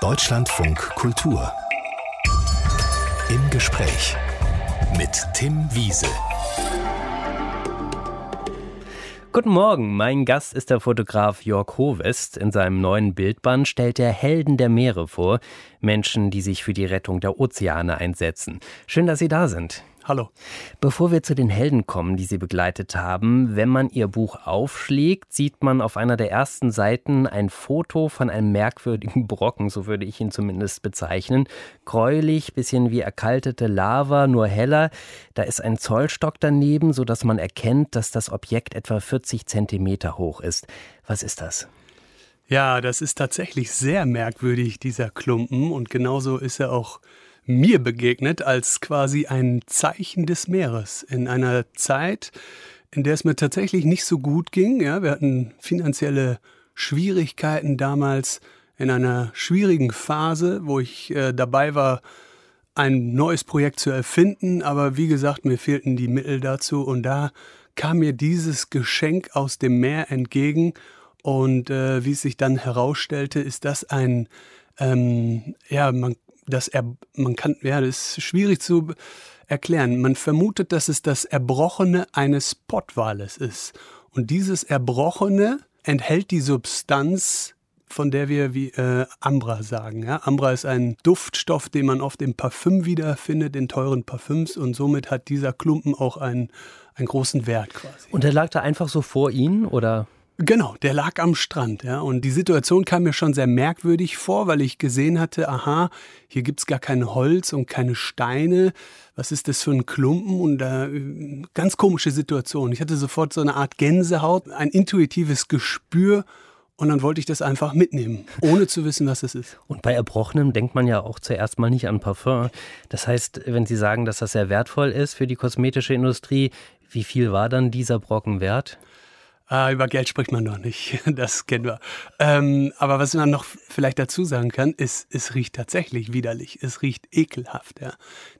Deutschlandfunk Kultur. Im Gespräch mit Tim Wiese. Guten Morgen, mein Gast ist der Fotograf Jörg Hovest. In seinem neuen Bildband stellt er Helden der Meere vor, Menschen, die sich für die Rettung der Ozeane einsetzen. Schön, dass Sie da sind. Hallo. Bevor wir zu den Helden kommen, die Sie begleitet haben, wenn man Ihr Buch aufschlägt, sieht man auf einer der ersten Seiten ein Foto von einem merkwürdigen Brocken, so würde ich ihn zumindest bezeichnen. Gräulich, bisschen wie erkaltete Lava, nur heller. Da ist ein Zollstock daneben, sodass man erkennt, dass das Objekt etwa 40 Zentimeter hoch ist. Was ist das? Ja, das ist tatsächlich sehr merkwürdig, dieser Klumpen. Und genauso ist er auch mir begegnet als quasi ein Zeichen des Meeres in einer Zeit, in der es mir tatsächlich nicht so gut ging. Ja, wir hatten finanzielle Schwierigkeiten damals in einer schwierigen Phase, wo ich äh, dabei war, ein neues Projekt zu erfinden. Aber wie gesagt, mir fehlten die Mittel dazu und da kam mir dieses Geschenk aus dem Meer entgegen. Und äh, wie es sich dann herausstellte, ist das ein, ähm, ja, man das er, man kann, ja, das ist schwierig zu erklären. Man vermutet, dass es das Erbrochene eines Pottwales ist. Und dieses Erbrochene enthält die Substanz, von der wir wie äh, Ambra sagen. Ja? Ambra ist ein Duftstoff, den man oft im Parfüm wiederfindet, in teuren Parfüms. Und somit hat dieser Klumpen auch einen, einen großen Wert quasi. Und der lag da einfach so vor Ihnen, oder? Genau, der lag am Strand, ja. Und die Situation kam mir schon sehr merkwürdig vor, weil ich gesehen hatte, aha, hier gibt's gar kein Holz und keine Steine. Was ist das für ein Klumpen? Und äh, ganz komische Situation. Ich hatte sofort so eine Art Gänsehaut, ein intuitives Gespür. Und dann wollte ich das einfach mitnehmen, ohne zu wissen, was es ist. Und bei Erbrochenem denkt man ja auch zuerst mal nicht an Parfum. Das heißt, wenn Sie sagen, dass das sehr wertvoll ist für die kosmetische Industrie, wie viel war dann dieser Brocken wert? Ah, über Geld spricht man noch nicht, das kennen wir. Ähm, aber was man noch vielleicht dazu sagen kann, ist, es riecht tatsächlich widerlich. Es riecht ekelhaft. Ja.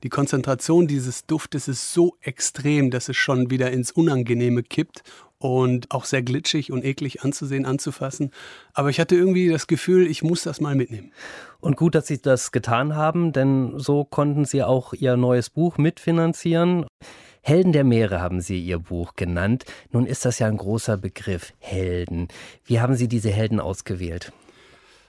Die Konzentration dieses Duftes ist so extrem, dass es schon wieder ins Unangenehme kippt und auch sehr glitschig und eklig anzusehen, anzufassen. Aber ich hatte irgendwie das Gefühl, ich muss das mal mitnehmen. Und gut, dass Sie das getan haben, denn so konnten Sie auch Ihr neues Buch mitfinanzieren. Helden der Meere haben Sie Ihr Buch genannt. Nun ist das ja ein großer Begriff, Helden. Wie haben Sie diese Helden ausgewählt?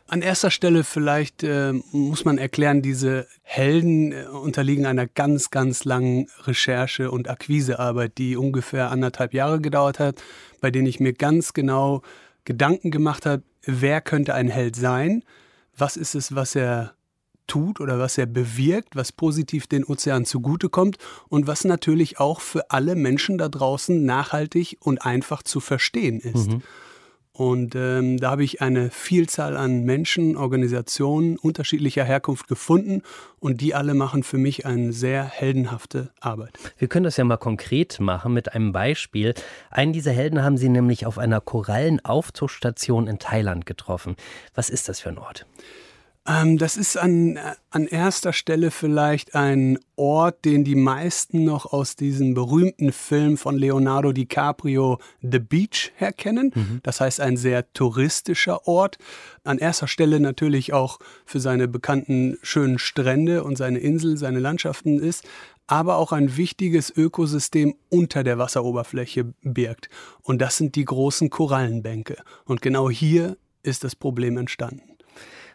An erster Stelle vielleicht äh, muss man erklären, diese Helden äh, unterliegen einer ganz, ganz langen Recherche- und Akquisearbeit, die ungefähr anderthalb Jahre gedauert hat, bei denen ich mir ganz genau Gedanken gemacht habe, wer könnte ein Held sein, was ist es, was er tut oder was er bewirkt, was positiv den Ozean zugutekommt und was natürlich auch für alle Menschen da draußen nachhaltig und einfach zu verstehen ist. Mhm. Und ähm, da habe ich eine Vielzahl an Menschen, Organisationen unterschiedlicher Herkunft gefunden und die alle machen für mich eine sehr heldenhafte Arbeit. Wir können das ja mal konkret machen mit einem Beispiel. Einen dieser Helden haben Sie nämlich auf einer Korallenaufzuchtstation in Thailand getroffen. Was ist das für ein Ort? Ähm, das ist an, an erster Stelle vielleicht ein Ort, den die meisten noch aus diesem berühmten Film von Leonardo DiCaprio The Beach herkennen. Mhm. Das heißt ein sehr touristischer Ort. An erster Stelle natürlich auch für seine bekannten schönen Strände und seine Insel, seine Landschaften ist aber auch ein wichtiges Ökosystem unter der Wasseroberfläche birgt. Und das sind die großen Korallenbänke. Und genau hier ist das Problem entstanden.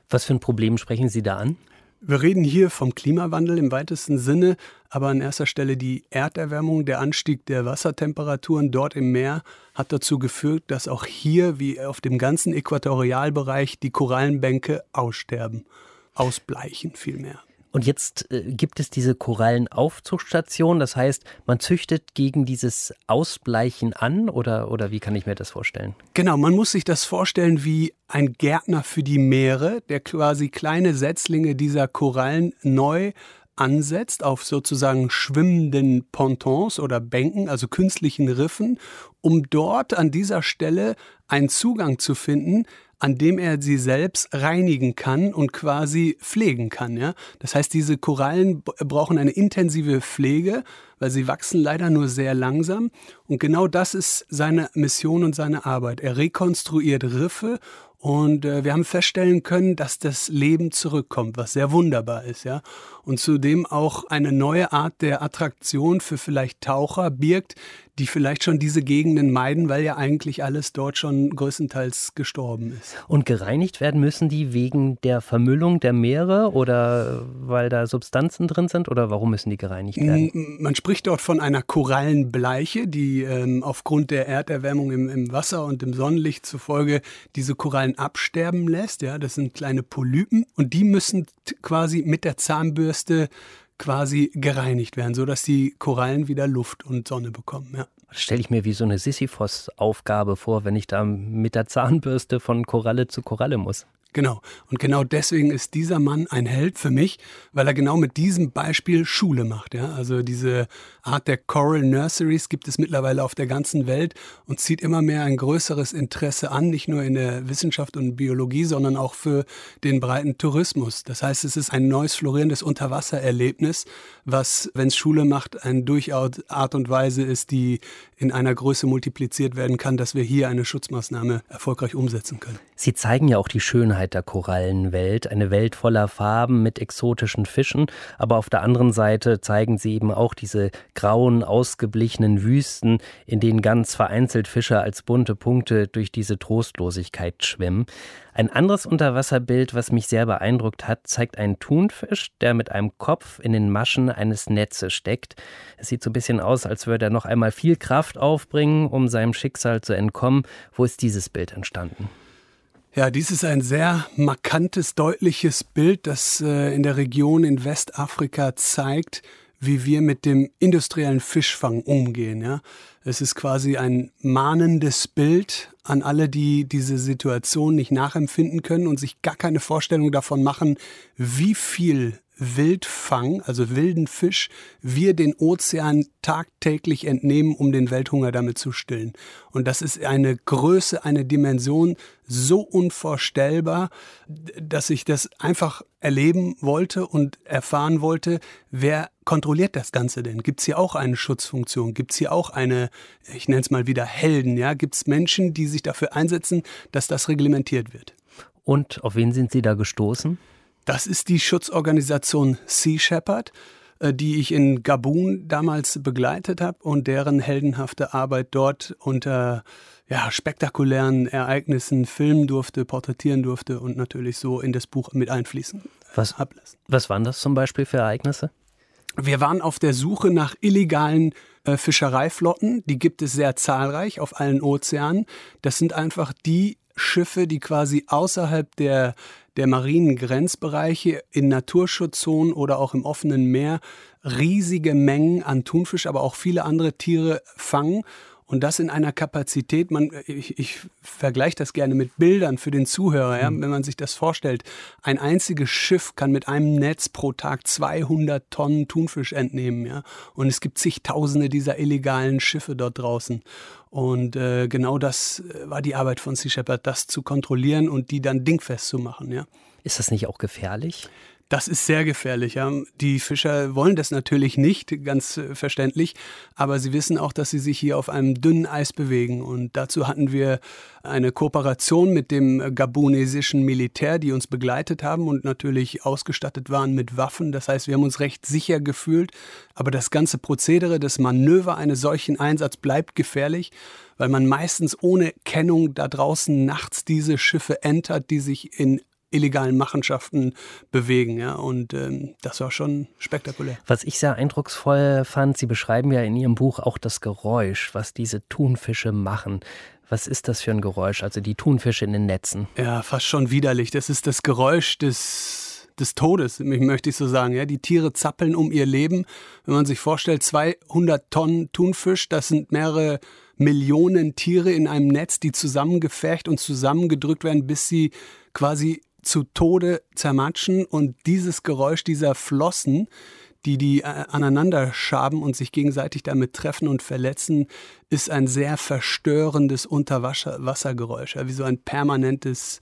Was für ein Problem sprechen Sie da an? Wir reden hier vom Klimawandel im weitesten Sinne, aber an erster Stelle die Erderwärmung, der Anstieg der Wassertemperaturen dort im Meer hat dazu geführt, dass auch hier wie auf dem ganzen Äquatorialbereich die Korallenbänke aussterben, ausbleichen vielmehr. Und jetzt äh, gibt es diese Korallenaufzuchtstation, das heißt, man züchtet gegen dieses Ausbleichen an oder, oder wie kann ich mir das vorstellen? Genau, man muss sich das vorstellen wie ein Gärtner für die Meere, der quasi kleine Setzlinge dieser Korallen neu ansetzt auf sozusagen schwimmenden Pontons oder Bänken, also künstlichen Riffen, um dort an dieser Stelle einen Zugang zu finden, an dem er sie selbst reinigen kann und quasi pflegen kann. Ja? Das heißt, diese Korallen brauchen eine intensive Pflege, weil sie wachsen leider nur sehr langsam. Und genau das ist seine Mission und seine Arbeit. Er rekonstruiert Riffe Und äh, wir haben feststellen können, dass das Leben zurückkommt, was sehr wunderbar ist, ja. Und zudem auch eine neue Art der Attraktion für vielleicht Taucher birgt, die vielleicht schon diese Gegenden meiden, weil ja eigentlich alles dort schon größtenteils gestorben ist. Und gereinigt werden müssen die wegen der Vermüllung der Meere oder weil da Substanzen drin sind oder warum müssen die gereinigt werden? Man spricht dort von einer Korallenbleiche, die ähm, aufgrund der Erderwärmung im, im, Wasser und im Sonnenlicht zufolge diese Korallen absterben lässt. Ja, das sind kleine Polypen und die müssen quasi mit der Zahnbürste quasi gereinigt werden, sodass die Korallen wieder Luft und Sonne bekommen. Ja. Das stelle ich mir wie so eine Sisyphos-Aufgabe vor, wenn ich da mit der Zahnbürste von Koralle zu Koralle muss. Genau. Und genau deswegen ist dieser Mann ein Held für mich, weil er genau mit diesem Beispiel Schule macht. Ja? Also diese Art der Coral Nurseries gibt es mittlerweile auf der ganzen Welt und zieht immer mehr ein größeres Interesse an, nicht nur in der Wissenschaft und Biologie, sondern auch für den breiten Tourismus. Das heißt, es ist ein neues florierendes Unterwassererlebnis, was, wenn es Schule macht, eine durchaus Art und Weise ist, die in einer Größe multipliziert werden kann, dass wir hier eine Schutzmaßnahme erfolgreich umsetzen können. Sie zeigen ja auch die Schönheit der Korallenwelt, eine Welt voller Farben mit exotischen Fischen, aber auf der anderen Seite zeigen Sie eben auch diese grauen, ausgeblichenen Wüsten, in denen ganz vereinzelt Fische als bunte Punkte durch diese Trostlosigkeit schwimmen. Ein anderes Unterwasserbild, was mich sehr beeindruckt hat, zeigt einen Thunfisch, der mit einem Kopf in den Maschen eines Netzes steckt. Es sieht so ein bisschen aus, als würde er noch einmal viel Kraft aufbringen, um seinem Schicksal zu entkommen. Wo ist dieses Bild entstanden? Ja, dies ist ein sehr markantes, deutliches Bild, das äh, in der Region in Westafrika zeigt, wie wir mit dem industriellen Fischfang umgehen. Ja? Es ist quasi ein mahnendes Bild an alle, die diese Situation nicht nachempfinden können und sich gar keine Vorstellung davon machen, wie viel Wildfang, also wilden Fisch, wir den Ozean tagtäglich entnehmen, um den Welthunger damit zu stillen. Und das ist eine Größe, eine Dimension so unvorstellbar, dass ich das einfach erleben wollte und erfahren wollte, wer kontrolliert das Ganze denn? Gibt es hier auch eine Schutzfunktion? Gibt es hier auch eine, ich nenne es mal wieder Helden? Ja? Gibt es Menschen, die sich dafür einsetzen, dass das reglementiert wird? Und auf wen sind Sie da gestoßen? Das ist die Schutzorganisation Sea Shepherd, äh, die ich in Gabun damals begleitet habe und deren heldenhafte Arbeit dort unter ja, spektakulären Ereignissen filmen durfte, porträtieren durfte und natürlich so in das Buch mit einfließen was, ablassen. Was waren das zum Beispiel für Ereignisse? Wir waren auf der Suche nach illegalen äh, Fischereiflotten. Die gibt es sehr zahlreich auf allen Ozeanen. Das sind einfach die Schiffe, die quasi außerhalb der, der marinen Grenzbereiche in Naturschutzzonen oder auch im offenen Meer riesige Mengen an Thunfisch, aber auch viele andere Tiere fangen und das in einer Kapazität, man, ich, ich vergleiche das gerne mit Bildern für den Zuhörer, ja, mhm. wenn man sich das vorstellt. Ein einziges Schiff kann mit einem Netz pro Tag 200 Tonnen Thunfisch entnehmen. Ja, und es gibt zigtausende dieser illegalen Schiffe dort draußen. Und äh, genau das äh, war die Arbeit von Sea Shepherd, das zu kontrollieren und die dann dingfest zu machen. Ja. Ist das nicht auch gefährlich? Das ist sehr gefährlich. Ja. Die Fischer wollen das natürlich nicht, ganz äh, verständlich, aber sie wissen auch, dass sie sich hier auf einem dünnen Eis bewegen. Und dazu hatten wir eine Kooperation mit dem gabonesischen Militär, die uns begleitet haben und natürlich ausgestattet waren mit Waffen. Das heißt, wir haben uns recht sicher gefühlt. Aber das ganze Prozedere, das Manöver eines solchen Einsatzes bleibt gefährlich weil man meistens ohne Kennung da draußen nachts diese Schiffe entert, die sich in illegalen Machenschaften bewegen. Ja? Und ähm, das war schon spektakulär. Was ich sehr eindrucksvoll fand, Sie beschreiben ja in Ihrem Buch auch das Geräusch, was diese Thunfische machen. Was ist das für ein Geräusch, also die Thunfische in den Netzen? Ja, fast schon widerlich. Das ist das Geräusch des, des Todes, möchte ich so sagen. Ja, die Tiere zappeln um ihr Leben. Wenn man sich vorstellt, 200 Tonnen Thunfisch, das sind mehrere Millionen Tiere in einem Netz, die zusammengefercht und zusammengedrückt werden, bis sie quasi zu Tode zermatschen und dieses Geräusch dieser Flossen, die die äh, aneinander schaben und sich gegenseitig damit treffen und verletzen, ist ein sehr verstörendes Unterwassergeräusch, ja, wie so ein permanentes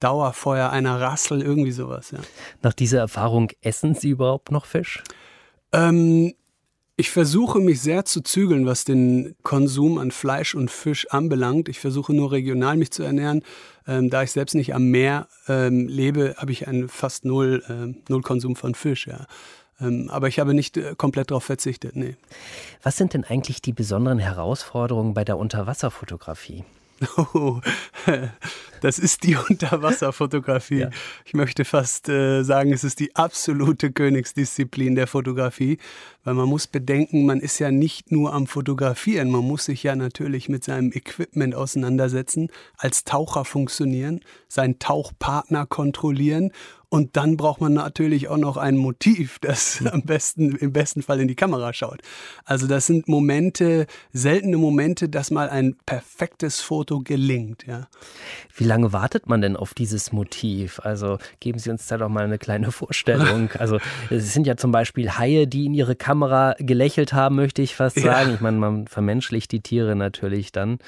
Dauerfeuer, einer Rassel, irgendwie sowas. Ja. Nach dieser Erfahrung essen Sie überhaupt noch Fisch? Ähm, Ich versuche mich sehr zu zügeln, was den Konsum an Fleisch und Fisch anbelangt. Ich versuche nur regional mich zu ernähren. Ähm, da ich selbst nicht am Meer ähm, lebe, habe ich einen fast null, äh, null Konsum von Fisch. Ja. Ähm, aber ich habe nicht äh, komplett darauf verzichtet. Nee. Was sind denn eigentlich die besonderen Herausforderungen bei der Unterwasserfotografie? Oh, das ist die Unterwasserfotografie. Ja. Ich möchte fast äh, sagen, es ist die absolute Königsdisziplin der Fotografie, weil man muss bedenken, man ist ja nicht nur am Fotografieren, man muss sich ja natürlich mit seinem Equipment auseinandersetzen, als Taucher funktionieren, seinen Tauchpartner kontrollieren und dann braucht man natürlich auch noch ein Motiv, das am besten, im besten Fall in die Kamera schaut. Also das sind Momente, seltene Momente, dass mal ein perfektes Foto gelingt. Ja. Wie lange wartet man denn auf dieses Motiv? Also geben Sie uns da doch mal eine kleine Vorstellung. Also es sind ja zum Beispiel Haie, die in ihre Kamera gelächelt haben, möchte ich fast sagen. Ja. Ich meine, man vermenschlicht die Tiere natürlich dann.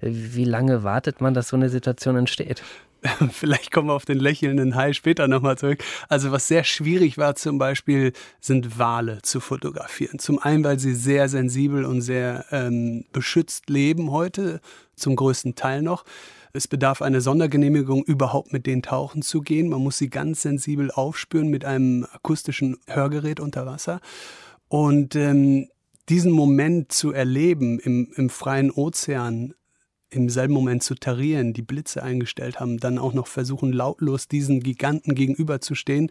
Wie lange wartet man, dass so eine Situation entsteht? Vielleicht kommen wir auf den lächelnden Hai später nochmal zurück. Also was sehr schwierig war zum Beispiel, sind Wale zu fotografieren. Zum einen, weil sie sehr sensibel und sehr ähm, beschützt leben heute, zum größten Teil noch. Es bedarf einer Sondergenehmigung, überhaupt mit denen tauchen zu gehen. Man muss sie ganz sensibel aufspüren mit einem akustischen Hörgerät unter Wasser. Und ähm, diesen Moment zu erleben im, im freien Ozean, im selben Moment zu tarieren, die Blitze eingestellt haben, dann auch noch versuchen, lautlos diesen Giganten gegenüberzustehen,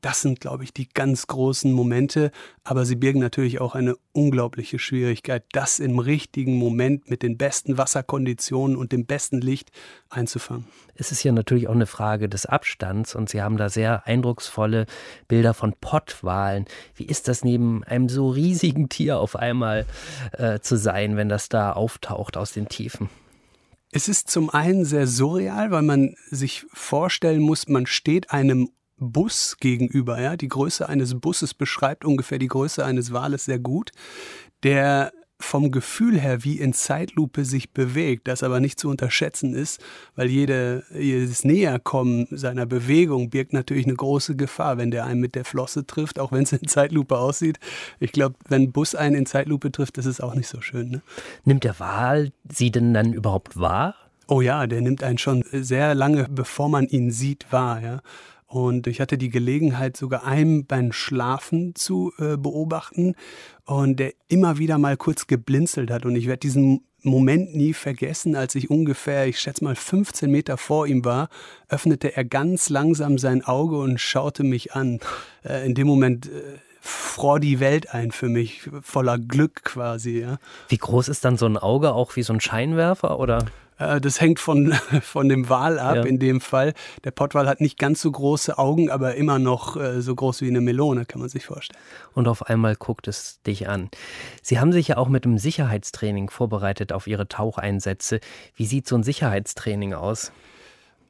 das sind, glaube ich, die ganz großen Momente, aber sie birgen natürlich auch eine unglaubliche Schwierigkeit, das im richtigen Moment mit den besten Wasserkonditionen und dem besten Licht einzufangen. Es ist ja natürlich auch eine Frage des Abstands und Sie haben da sehr eindrucksvolle Bilder von Pottwalen. Wie ist das neben einem so riesigen Tier auf einmal äh, zu sein, wenn das da auftaucht aus den Tiefen? Es ist zum einen sehr surreal, weil man sich vorstellen muss, man steht einem Bus gegenüber. Ja? Die Größe eines Busses beschreibt ungefähr die Größe eines Wales sehr gut, der vom Gefühl her wie in Zeitlupe sich bewegt, das aber nicht zu unterschätzen ist, weil jede, jedes Näherkommen seiner Bewegung birgt natürlich eine große Gefahr, wenn der einen mit der Flosse trifft, auch wenn es in Zeitlupe aussieht. Ich glaube, wenn Bus einen in Zeitlupe trifft, das ist auch nicht so schön. Ne? Nimmt der Wal Sie denn dann überhaupt wahr? Oh ja, der nimmt einen schon sehr lange, bevor man ihn sieht, wahr. Ja. Und ich hatte die Gelegenheit, sogar einen beim Schlafen zu äh, beobachten und der immer wieder mal kurz geblinzelt hat. Und ich werde diesen Moment nie vergessen, als ich ungefähr, ich schätze mal 15 Meter vor ihm war, öffnete er ganz langsam sein Auge und schaute mich an. Äh, in dem Moment äh, fror die Welt ein für mich, voller Glück quasi. Ja. Wie groß ist dann so ein Auge, auch wie so ein Scheinwerfer oder? Äh, das hängt von, von dem Wal ab ja. in dem Fall. Der Pottwal hat nicht ganz so große Augen, aber immer noch äh, so groß wie eine Melone, kann man sich vorstellen. Und auf einmal guckt es dich an. Sie haben sich ja auch mit dem Sicherheitstraining vorbereitet auf Ihre Taucheinsätze. Wie sieht so ein Sicherheitstraining aus?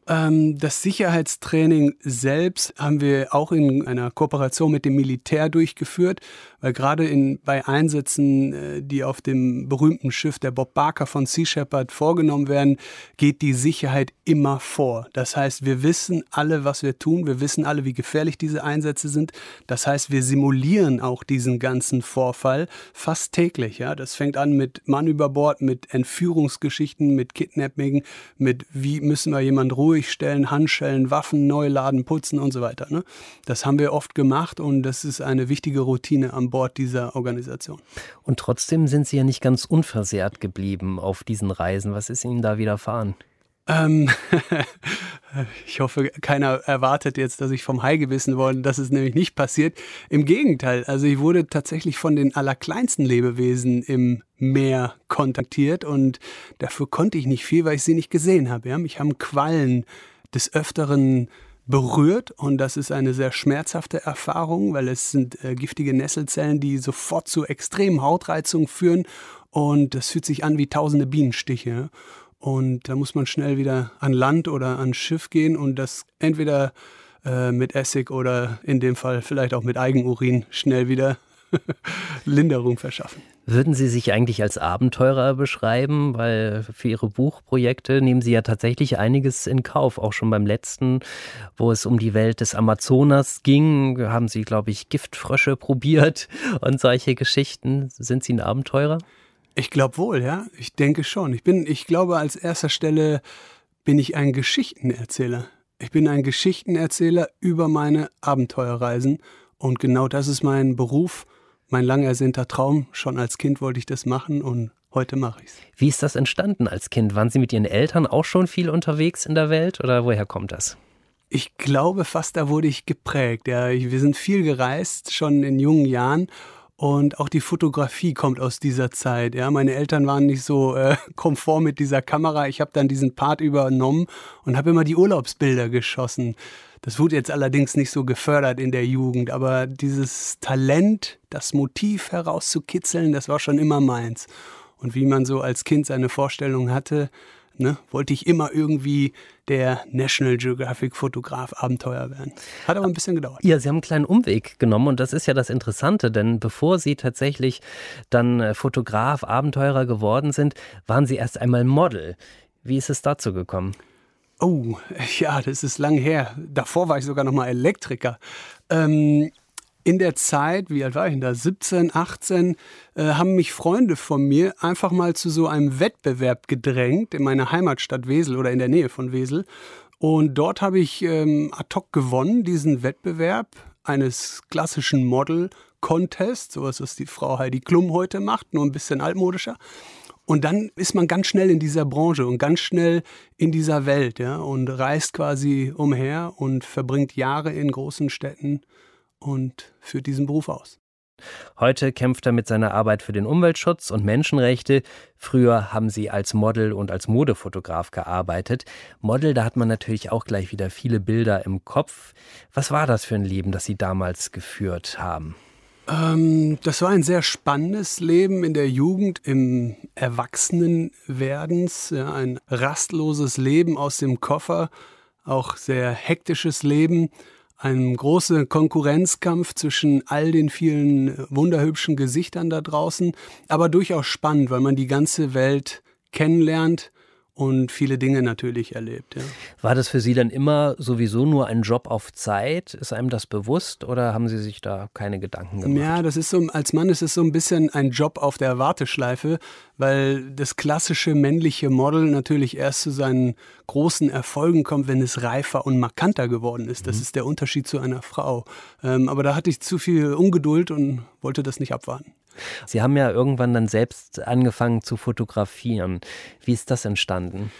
Ähm, das Sicherheitstraining selbst haben wir auch in einer Kooperation mit dem Militär durchgeführt, weil gerade in, bei Einsätzen, äh, die auf dem berühmten Schiff der Bob Barker von Sea Shepherd vorgenommen werden, geht die Sicherheit immer vor. Das heißt, wir wissen alle, was wir tun, wir wissen alle, wie gefährlich diese Einsätze sind. Das heißt, wir simulieren auch diesen ganzen Vorfall fast täglich. Ja? Das fängt an mit Mann über Bord, mit Entführungsgeschichten, mit Kidnapping, mit wie müssen wir jemanden ruhig stellen, Handschellen, Waffen neu laden, putzen und so weiter. Ne? Das haben wir oft gemacht und das ist eine wichtige Routine am Bord dieser Organisation. Und trotzdem sind Sie ja nicht ganz unversehrt geblieben auf diesen Reisen. Was ist Ihnen da widerfahren? Ähm, ich hoffe, keiner erwartet jetzt, dass ich vom Hai gebissen wurde. Das ist nämlich nicht passiert. Im Gegenteil, also ich wurde tatsächlich von den allerkleinsten Lebewesen im Meer kontaktiert und dafür konnte ich nicht viel, weil ich sie nicht gesehen habe. Ja? Mich haben Quallen des Öfteren berührt und das ist eine sehr schmerzhafte Erfahrung, weil es sind äh, giftige Nesselzellen, die sofort zu extremen Hautreizungen führen und das fühlt sich an wie tausende Bienenstiche. Und da muss man schnell wieder an Land oder ans Schiff gehen und das entweder äh, mit Essig oder in dem Fall vielleicht auch mit Eigenurin schnell wieder Linderung verschaffen. Würden Sie sich eigentlich als Abenteurer beschreiben? Weil für Ihre Buchprojekte nehmen Sie ja tatsächlich einiges in Kauf. Auch schon beim letzten, wo es um die Welt des Amazonas ging, haben Sie, glaube ich, Giftfrösche probiert und solche Geschichten. Sind Sie ein Abenteurer? Ich glaube wohl, ja. Ich denke schon. Ich bin, ich glaube, als erster Stelle bin ich ein Geschichtenerzähler. Ich bin ein Geschichtenerzähler über meine Abenteuerreisen und genau das ist mein Beruf, mein lang ersehnter Traum. Schon als Kind wollte ich das machen und heute mache ich es. Wie ist das entstanden als Kind? Waren Sie mit Ihren Eltern auch schon viel unterwegs in der Welt oder woher kommt das? Ich glaube fast, da wurde ich geprägt. Ja, wir sind viel gereist, schon in jungen Jahren und auch die Fotografie kommt aus dieser Zeit. Ja, meine Eltern waren nicht so äh, komfort mit dieser Kamera. Ich habe dann diesen Part übernommen und habe immer die Urlaubsbilder geschossen. Das wurde jetzt allerdings nicht so gefördert in der Jugend, aber dieses Talent, das Motiv herauszukitzeln, das war schon immer meins. Und wie man so als Kind seine Vorstellung hatte, ne, wollte ich immer irgendwie der National Geographic Fotograf Abenteuer werden. Hat aber ein bisschen gedauert. Ja, Sie haben einen kleinen Umweg genommen und das ist ja das Interessante, denn bevor Sie tatsächlich dann äh, Fotograf, Abenteurer geworden sind, waren Sie erst einmal Model. Wie ist es dazu gekommen? Oh, ja, das ist lang her. Davor war ich sogar noch mal Elektriker. Ähm, in der Zeit, wie alt war ich denn da, 17, 18, äh, haben mich Freunde von mir einfach mal zu so einem Wettbewerb gedrängt in meiner Heimatstadt Wesel oder in der Nähe von Wesel. Und dort habe ich ähm, ad hoc gewonnen, diesen Wettbewerb eines klassischen Model-Contests, sowas, was die Frau Heidi Klum heute macht, nur ein bisschen altmodischer. Und dann ist man ganz schnell in dieser Branche und ganz schnell in dieser Welt, ja, und reist quasi umher und verbringt Jahre in großen Städten und führt diesen Beruf aus. Heute kämpft er mit seiner Arbeit für den Umweltschutz und Menschenrechte. Früher haben sie als Model und als Modefotograf gearbeitet. Model, da hat man natürlich auch gleich wieder viele Bilder im Kopf. Was war das für ein Leben, das Sie damals geführt haben? Ähm, das war ein sehr spannendes Leben in der Jugend, im Erwachsenenwerdens, ja, ein rastloses Leben aus dem Koffer, auch sehr hektisches Leben ein großer Konkurrenzkampf zwischen all den vielen wunderhübschen Gesichtern da draußen, aber durchaus spannend, weil man die ganze Welt kennenlernt und viele Dinge natürlich erlebt. Ja. War das für Sie dann immer sowieso nur ein Job auf Zeit? Ist einem das bewusst oder haben Sie sich da keine Gedanken gemacht? Ja, das ist so, als Mann ist es so ein bisschen ein Job auf der Warteschleife, weil das klassische männliche Model natürlich erst zu seinen großen Erfolgen kommt, wenn es reifer und markanter geworden ist. Das mhm. ist der Unterschied zu einer Frau. Ähm, aber da hatte ich zu viel Ungeduld und wollte das nicht abwarten. Sie haben ja irgendwann dann selbst angefangen zu fotografieren. Wie ist das entstanden?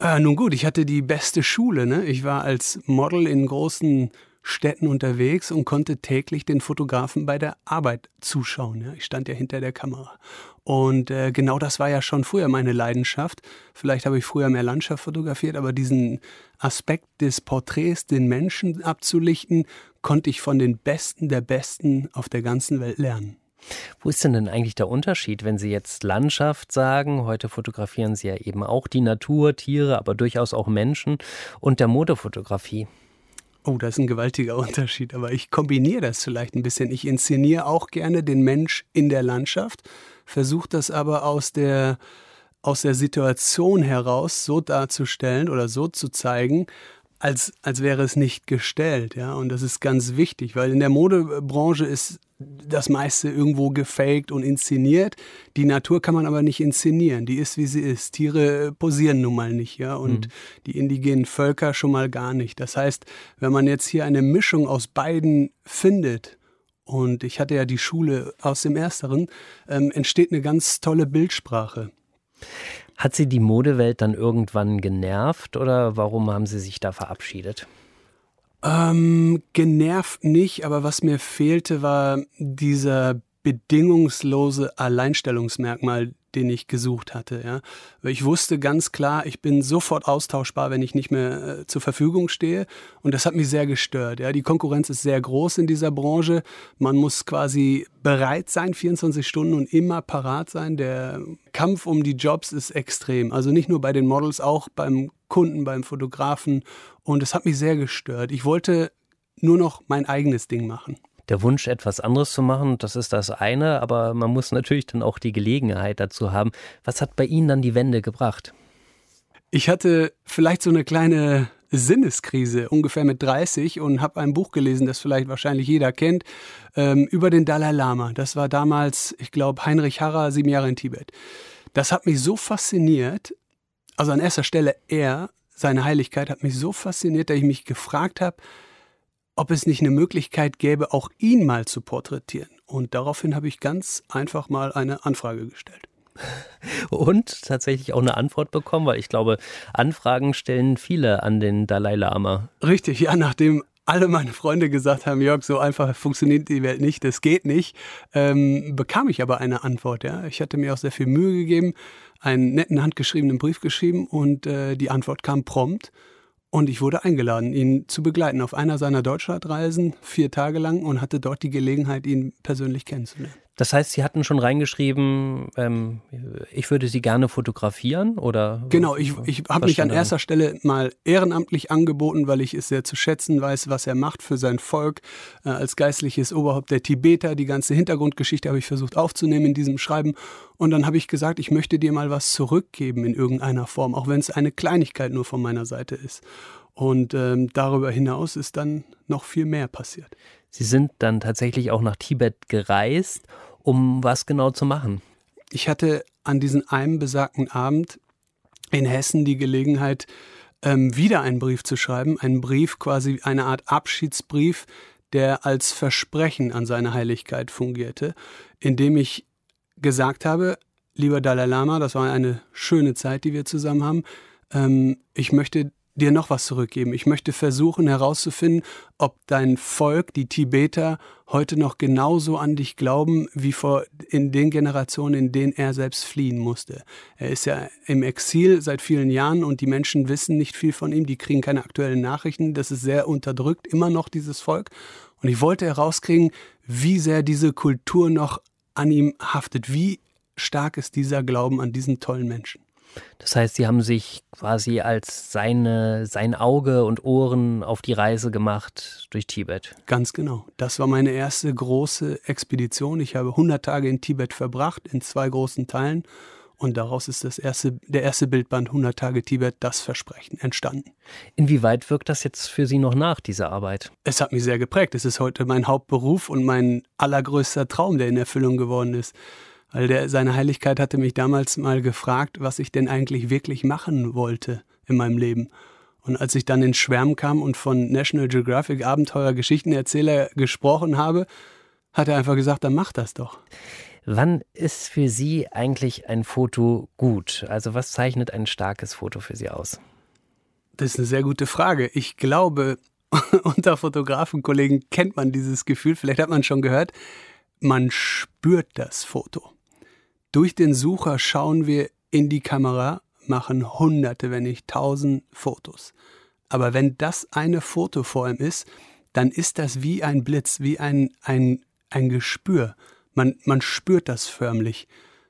Äh, nun gut, ich hatte die beste Schule. Ne? Ich war als Model in großen Städten unterwegs und konnte täglich den Fotografen bei der Arbeit zuschauen. Ja? Ich stand ja hinter der Kamera. Und äh, genau das war ja schon früher meine Leidenschaft. Vielleicht habe ich früher mehr Landschaft fotografiert, aber diesen Aspekt des Porträts, den Menschen abzulichten, konnte ich von den Besten der Besten auf der ganzen Welt lernen. Wo ist denn denn eigentlich der Unterschied, wenn Sie jetzt Landschaft sagen? Heute fotografieren Sie ja eben auch die Natur, Tiere, aber durchaus auch Menschen und der Modefotografie. Oh, das ist ein gewaltiger Unterschied, aber ich kombiniere das vielleicht ein bisschen. Ich inszeniere auch gerne den Mensch in der Landschaft, versuche das aber aus der, aus der Situation heraus so darzustellen oder so zu zeigen, als, als wäre es nicht gestellt. Ja? Und das ist ganz wichtig, weil in der Modebranche ist das meiste irgendwo gefaked und inszeniert. Die Natur kann man aber nicht inszenieren. Die ist, wie sie ist. Tiere posieren nun mal nicht, ja. Und mhm. die indigenen Völker schon mal gar nicht. Das heißt, wenn man jetzt hier eine Mischung aus beiden findet, und ich hatte ja die Schule aus dem Ersteren, ähm, entsteht eine ganz tolle Bildsprache. Hat Sie die Modewelt dann irgendwann genervt oder warum haben Sie sich da verabschiedet? Ähm, genervt nicht, aber was mir fehlte, war dieser bedingungslose Alleinstellungsmerkmal, den ich gesucht hatte. Ja. Ich wusste ganz klar, ich bin sofort austauschbar, wenn ich nicht mehr äh, zur Verfügung stehe. Und das hat mich sehr gestört. Ja. Die Konkurrenz ist sehr groß in dieser Branche. Man muss quasi bereit sein, 24 Stunden und immer parat sein. Der Kampf um die Jobs ist extrem. Also nicht nur bei den Models, auch beim Kunden, beim Fotografen. Und es hat mich sehr gestört. Ich wollte nur noch mein eigenes Ding machen. Der Wunsch, etwas anderes zu machen, das ist das eine, aber man muss natürlich dann auch die Gelegenheit dazu haben. Was hat bei Ihnen dann die Wende gebracht? Ich hatte vielleicht so eine kleine Sinneskrise, ungefähr mit 30, und habe ein Buch gelesen, das vielleicht wahrscheinlich jeder kennt, ähm, über den Dalai Lama. Das war damals, ich glaube, Heinrich Harrer, sieben Jahre in Tibet. Das hat mich so fasziniert, also an erster Stelle er, seine Heiligkeit hat mich so fasziniert, dass ich mich gefragt habe, ob es nicht eine Möglichkeit gäbe, auch ihn mal zu porträtieren. Und daraufhin habe ich ganz einfach mal eine Anfrage gestellt. Und tatsächlich auch eine Antwort bekommen, weil ich glaube, Anfragen stellen viele an den Dalai Lama. Richtig, ja, nachdem alle meine Freunde gesagt haben, Jörg, so einfach funktioniert die Welt nicht, das geht nicht, ähm, bekam ich aber eine Antwort. Ja. Ich hatte mir auch sehr viel Mühe gegeben, einen netten handgeschriebenen Brief geschrieben und äh, die Antwort kam prompt. Und ich wurde eingeladen, ihn zu begleiten auf einer seiner Deutschlandreisen, vier Tage lang, und hatte dort die Gelegenheit, ihn persönlich kennenzulernen. Das heißt, Sie hatten schon reingeschrieben, ähm, ich würde Sie gerne fotografieren oder? Genau, ich, ich habe mich an erster Stelle mal ehrenamtlich angeboten, weil ich es sehr zu schätzen weiß, was er macht für sein Volk. Äh, als geistliches Oberhaupt der Tibeter, die ganze Hintergrundgeschichte habe ich versucht aufzunehmen in diesem Schreiben. Und dann habe ich gesagt, ich möchte dir mal was zurückgeben in irgendeiner Form, auch wenn es eine Kleinigkeit nur von meiner Seite ist. Und ähm, darüber hinaus ist dann noch viel mehr passiert. Sie sind dann tatsächlich auch nach Tibet gereist um was genau zu machen? Ich hatte an diesem einen besagten Abend in Hessen die Gelegenheit, ähm, wieder einen Brief zu schreiben. Einen Brief, quasi eine Art Abschiedsbrief, der als Versprechen an seine Heiligkeit fungierte, indem ich gesagt habe, lieber Dalai Lama, das war eine schöne Zeit, die wir zusammen haben. Ähm, ich möchte dir noch was zurückgeben. Ich möchte versuchen herauszufinden, ob dein Volk, die Tibeter, heute noch genauso an dich glauben wie vor in den Generationen, in denen er selbst fliehen musste. Er ist ja im Exil seit vielen Jahren und die Menschen wissen nicht viel von ihm, die kriegen keine aktuellen Nachrichten. Das ist sehr unterdrückt, immer noch dieses Volk. Und ich wollte herauskriegen, wie sehr diese Kultur noch an ihm haftet, wie stark ist dieser Glauben an diesen tollen Menschen. Das heißt, Sie haben sich quasi als seine, sein Auge und Ohren auf die Reise gemacht durch Tibet. Ganz genau. Das war meine erste große Expedition. Ich habe 100 Tage in Tibet verbracht, in zwei großen Teilen. Und daraus ist das erste, der erste Bildband 100 Tage Tibet, das Versprechen, entstanden. Inwieweit wirkt das jetzt für Sie noch nach, diese Arbeit? Es hat mich sehr geprägt. Es ist heute mein Hauptberuf und mein allergrößter Traum, der in Erfüllung geworden ist. Weil der, seine Heiligkeit hatte mich damals mal gefragt, was ich denn eigentlich wirklich machen wollte in meinem Leben. Und als ich dann ins Schwärmen kam und von National Geographic Abenteuer Geschichtenerzähler gesprochen habe, hat er einfach gesagt, dann mach das doch. Wann ist für Sie eigentlich ein Foto gut? Also was zeichnet ein starkes Foto für Sie aus? Das ist eine sehr gute Frage. Ich glaube, unter Fotografenkollegen kennt man dieses Gefühl, vielleicht hat man es schon gehört, man spürt das Foto. Durch den Sucher schauen wir in die Kamera, machen hunderte, wenn nicht tausend Fotos. Aber wenn das eine Foto vor ihm ist, dann ist das wie ein Blitz, wie ein, ein, ein Gespür. Man, man spürt das förmlich.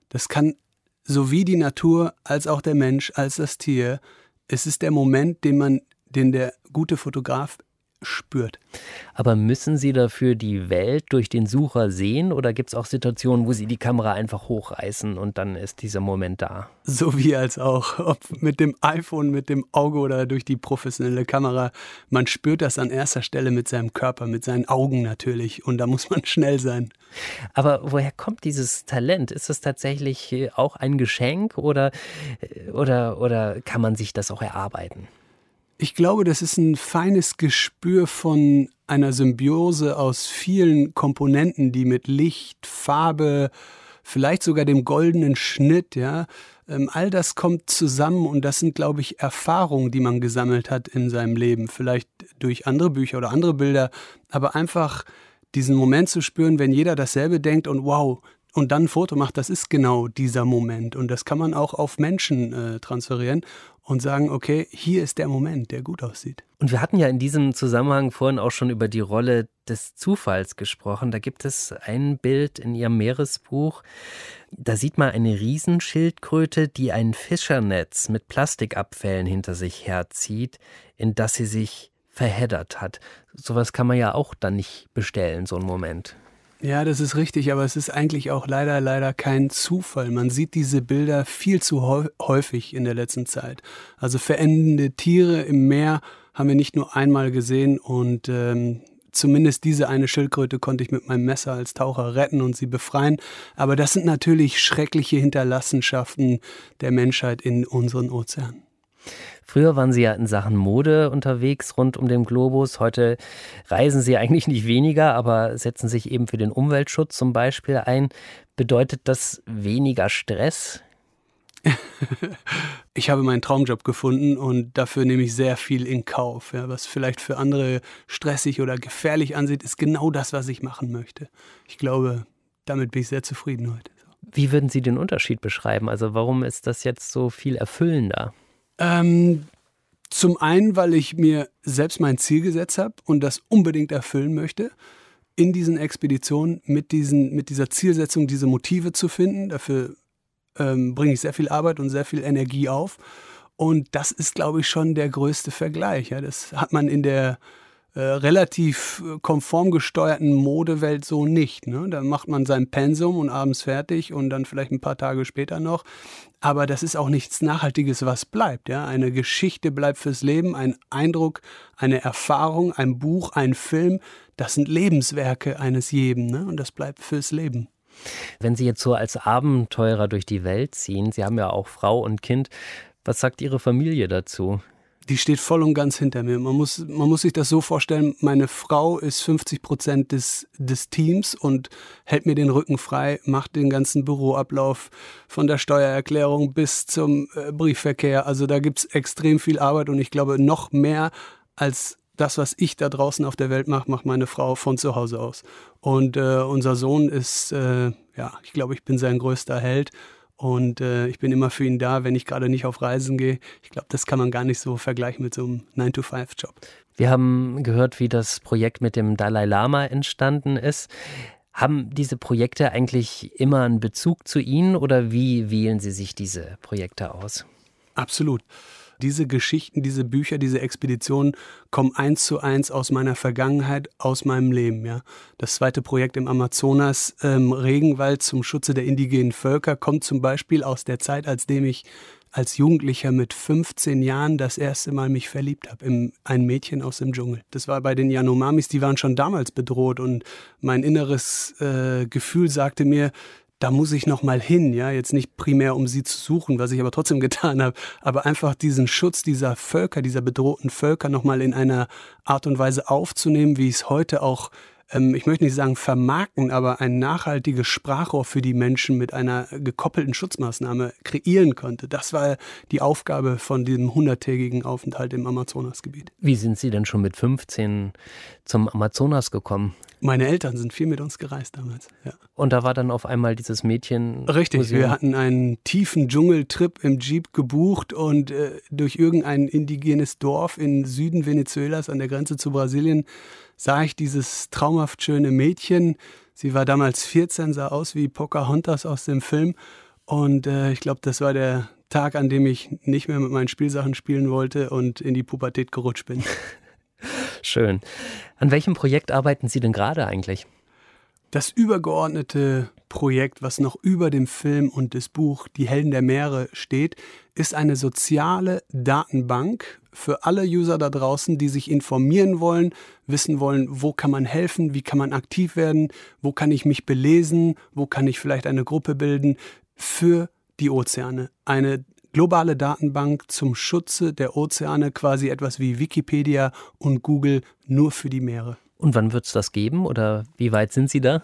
Das kann sowie die Natur als auch der Mensch als das Tier. Es ist der Moment, den man, den der gute Fotograf spürt. Aber müssen Sie dafür die Welt durch den Sucher sehen oder gibt es auch Situationen, wo Sie die Kamera einfach hochreißen und dann ist dieser Moment da? Sowie als auch, ob mit dem iPhone, mit dem Auge oder durch die professionelle Kamera. Man spürt das an erster Stelle mit seinem Körper, mit seinen Augen natürlich und da muss man schnell sein. Aber woher kommt dieses Talent? Ist das tatsächlich auch ein Geschenk oder, oder, oder kann man sich das auch erarbeiten? Ich glaube, das ist ein feines Gespür von einer Symbiose aus vielen Komponenten, die mit Licht, Farbe, vielleicht sogar dem goldenen Schnitt, ja, ähm, all das kommt zusammen und das sind, glaube ich, Erfahrungen, die man gesammelt hat in seinem Leben, vielleicht durch andere Bücher oder andere Bilder, aber einfach diesen Moment zu spüren, wenn jeder dasselbe denkt und wow, und dann ein Foto macht, das ist genau dieser Moment. Und das kann man auch auf Menschen äh, transferieren und sagen, okay, hier ist der Moment, der gut aussieht. Und wir hatten ja in diesem Zusammenhang vorhin auch schon über die Rolle des Zufalls gesprochen. Da gibt es ein Bild in Ihrem Meeresbuch. Da sieht man eine Riesenschildkröte, die ein Fischernetz mit Plastikabfällen hinter sich herzieht, in das sie sich verheddert hat. Sowas kann man ja auch dann nicht bestellen, so einen Moment. Ja, das ist richtig, aber es ist eigentlich auch leider, leider kein Zufall. Man sieht diese Bilder viel zu häufig in der letzten Zeit. Also verendende Tiere im Meer haben wir nicht nur einmal gesehen und ähm, zumindest diese eine Schildkröte konnte ich mit meinem Messer als Taucher retten und sie befreien. Aber das sind natürlich schreckliche Hinterlassenschaften der Menschheit in unseren Ozeanen. Früher waren Sie ja in Sachen Mode unterwegs rund um den Globus. Heute reisen Sie eigentlich nicht weniger, aber setzen sich eben für den Umweltschutz zum Beispiel ein. Bedeutet das weniger Stress? ich habe meinen Traumjob gefunden und dafür nehme ich sehr viel in Kauf. Ja, was vielleicht für andere stressig oder gefährlich ansieht, ist genau das, was ich machen möchte. Ich glaube, damit bin ich sehr zufrieden heute. Wie würden Sie den Unterschied beschreiben? Also warum ist das jetzt so viel erfüllender? Ähm, zum einen, weil ich mir selbst mein Ziel gesetzt habe und das unbedingt erfüllen möchte, in diesen Expeditionen mit, diesen, mit dieser Zielsetzung diese Motive zu finden. Dafür ähm, bringe ich sehr viel Arbeit und sehr viel Energie auf. Und das ist, glaube ich, schon der größte Vergleich. Ja. Das hat man in der äh, relativ äh, konform gesteuerten Modewelt so nicht. Ne? Da macht man sein Pensum und abends fertig und dann vielleicht ein paar Tage später noch. Aber das ist auch nichts Nachhaltiges, was bleibt. Ja? Eine Geschichte bleibt fürs Leben, ein Eindruck, eine Erfahrung, ein Buch, ein Film. Das sind Lebenswerke eines jeden ne? und das bleibt fürs Leben. Wenn Sie jetzt so als Abenteurer durch die Welt ziehen, Sie haben ja auch Frau und Kind, was sagt Ihre Familie dazu? Die steht voll und ganz hinter mir. Man muss, man muss sich das so vorstellen, meine Frau ist 50 Prozent des, des Teams und hält mir den Rücken frei, macht den ganzen Büroablauf von der Steuererklärung bis zum äh, Briefverkehr. Also da gibt's extrem viel Arbeit und ich glaube, noch mehr als das, was ich da draußen auf der Welt mache, macht meine Frau von zu Hause aus. Und äh, unser Sohn ist, äh, ja, ich glaube, ich bin sein größter Held und äh, ich bin immer für ihn da, wenn ich gerade nicht auf Reisen gehe. Ich glaube, das kann man gar nicht so vergleichen mit so einem 9-to-5-Job. Wir haben gehört, wie das Projekt mit dem Dalai Lama entstanden ist. Haben diese Projekte eigentlich immer einen Bezug zu Ihnen oder wie wählen Sie sich diese Projekte aus? Absolut. Diese Geschichten, diese Bücher, diese Expeditionen kommen eins zu eins aus meiner Vergangenheit, aus meinem Leben. Ja. Das zweite Projekt im Amazonas, ähm, Regenwald zum Schutze der indigenen Völker, kommt zum Beispiel aus der Zeit, als dem ich als Jugendlicher mit 15 Jahren das erste Mal mich verliebt habe in ein Mädchen aus dem Dschungel. Das war bei den Yanomamis, die waren schon damals bedroht und mein inneres äh, Gefühl sagte mir, da muss ich noch mal hin, ja, jetzt nicht primär um sie zu suchen, was ich aber trotzdem getan habe, aber einfach diesen Schutz dieser Völker, dieser bedrohten Völker noch mal in einer Art und Weise aufzunehmen, wie es heute auch ähm, ich möchte nicht sagen vermarkten, aber ein nachhaltiges Sprachrohr für die Menschen mit einer gekoppelten Schutzmaßnahme kreieren konnte. Das war die Aufgabe von diesem hunderttägigen Aufenthalt im Amazonasgebiet. Wie sind Sie denn schon mit 15 zum Amazonas gekommen? Meine Eltern sind viel mit uns gereist damals. Ja. Und da war dann auf einmal dieses Mädchen. Richtig, Museum. wir hatten einen tiefen Dschungeltrip im Jeep gebucht und äh, durch irgendein indigenes Dorf in Süden Venezuelas an der Grenze zu Brasilien sah ich dieses traumhaft schöne Mädchen. Sie war damals 14, sah aus wie Pocahontas aus dem Film. Und äh, ich glaube, das war der Tag, an dem ich nicht mehr mit meinen Spielsachen spielen wollte und in die Pubertät gerutscht bin. Schön. An welchem Projekt arbeiten Sie denn gerade eigentlich? Das übergeordnete Projekt, was noch über dem Film und das Buch Die Helden der Meere steht, ist eine soziale Datenbank für alle User da draußen, die sich informieren wollen, wissen wollen, wo kann man helfen, wie kann man aktiv werden, wo kann ich mich belesen, wo kann ich vielleicht eine Gruppe bilden für die Ozeane. Eine globale Datenbank zum Schutze der Ozeane, quasi etwas wie Wikipedia und Google nur für die Meere. Und wann wird es das geben oder wie weit sind Sie da?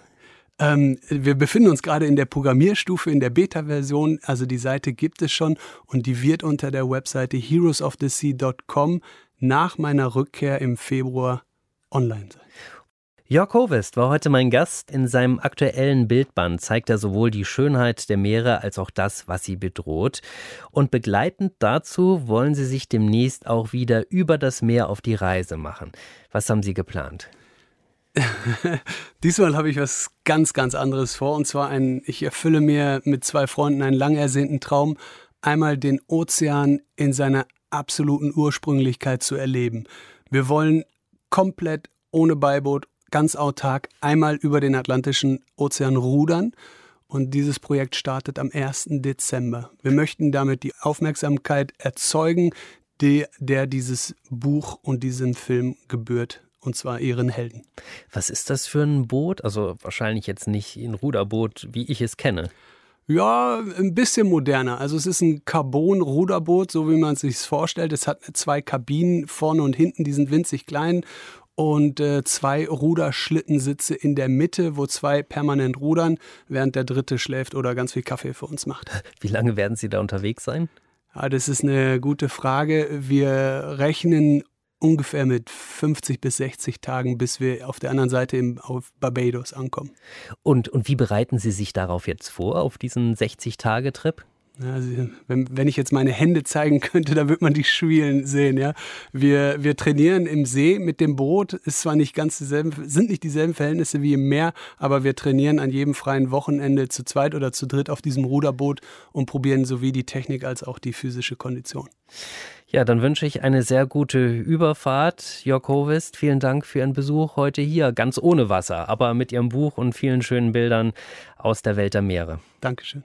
Ähm, wir befinden uns gerade in der Programmierstufe, in der Beta-Version. Also die Seite gibt es schon und die wird unter der Webseite heroesofthesea.com nach meiner Rückkehr im Februar online sein. Jörg Hovest war heute mein Gast. In seinem aktuellen Bildband zeigt er sowohl die Schönheit der Meere als auch das, was sie bedroht. Und begleitend dazu wollen sie sich demnächst auch wieder über das Meer auf die Reise machen. Was haben Sie geplant? Diesmal habe ich was ganz, ganz anderes vor. Und zwar ein, ich erfülle mir mit zwei Freunden einen lang ersehnten Traum, einmal den Ozean in seiner absoluten Ursprünglichkeit zu erleben. Wir wollen komplett ohne Beiboot, ganz autark einmal über den Atlantischen Ozean rudern. Und dieses Projekt startet am 1. Dezember. Wir möchten damit die Aufmerksamkeit erzeugen, die, der dieses Buch und diesen Film gebührt und zwar ihren Helden. Was ist das für ein Boot? Also wahrscheinlich jetzt nicht ein Ruderboot, wie ich es kenne. Ja, ein bisschen moderner. Also es ist ein Carbon-Ruderboot, so wie man es sich vorstellt. Es hat zwei Kabinen vorne und hinten, die sind winzig klein und äh, zwei Ruderschlittensitze in der Mitte, wo zwei permanent rudern, während der dritte schläft oder ganz viel Kaffee für uns macht. Wie lange werden Sie da unterwegs sein? Ja, das ist eine gute Frage. Wir rechnen ungefähr mit 50 bis 60 Tagen, bis wir auf der anderen Seite im, auf Barbados ankommen. Und, und wie bereiten Sie sich darauf jetzt vor, auf diesen 60-Tage-Trip? Also, wenn, wenn ich jetzt meine Hände zeigen könnte, da würde man die Schwielen sehen. Ja? Wir, wir trainieren im See mit dem Boot. Ist zwar nicht ganz dieselben, sind nicht dieselben Verhältnisse wie im Meer, aber wir trainieren an jedem freien Wochenende zu zweit oder zu dritt auf diesem Ruderboot und probieren sowie die Technik als auch die physische Kondition. Ja, dann wünsche ich eine sehr gute Überfahrt. Jörg Hovest, vielen Dank für Ihren Besuch heute hier, ganz ohne Wasser, aber mit Ihrem Buch und vielen schönen Bildern aus der Welt der Meere. Dankeschön.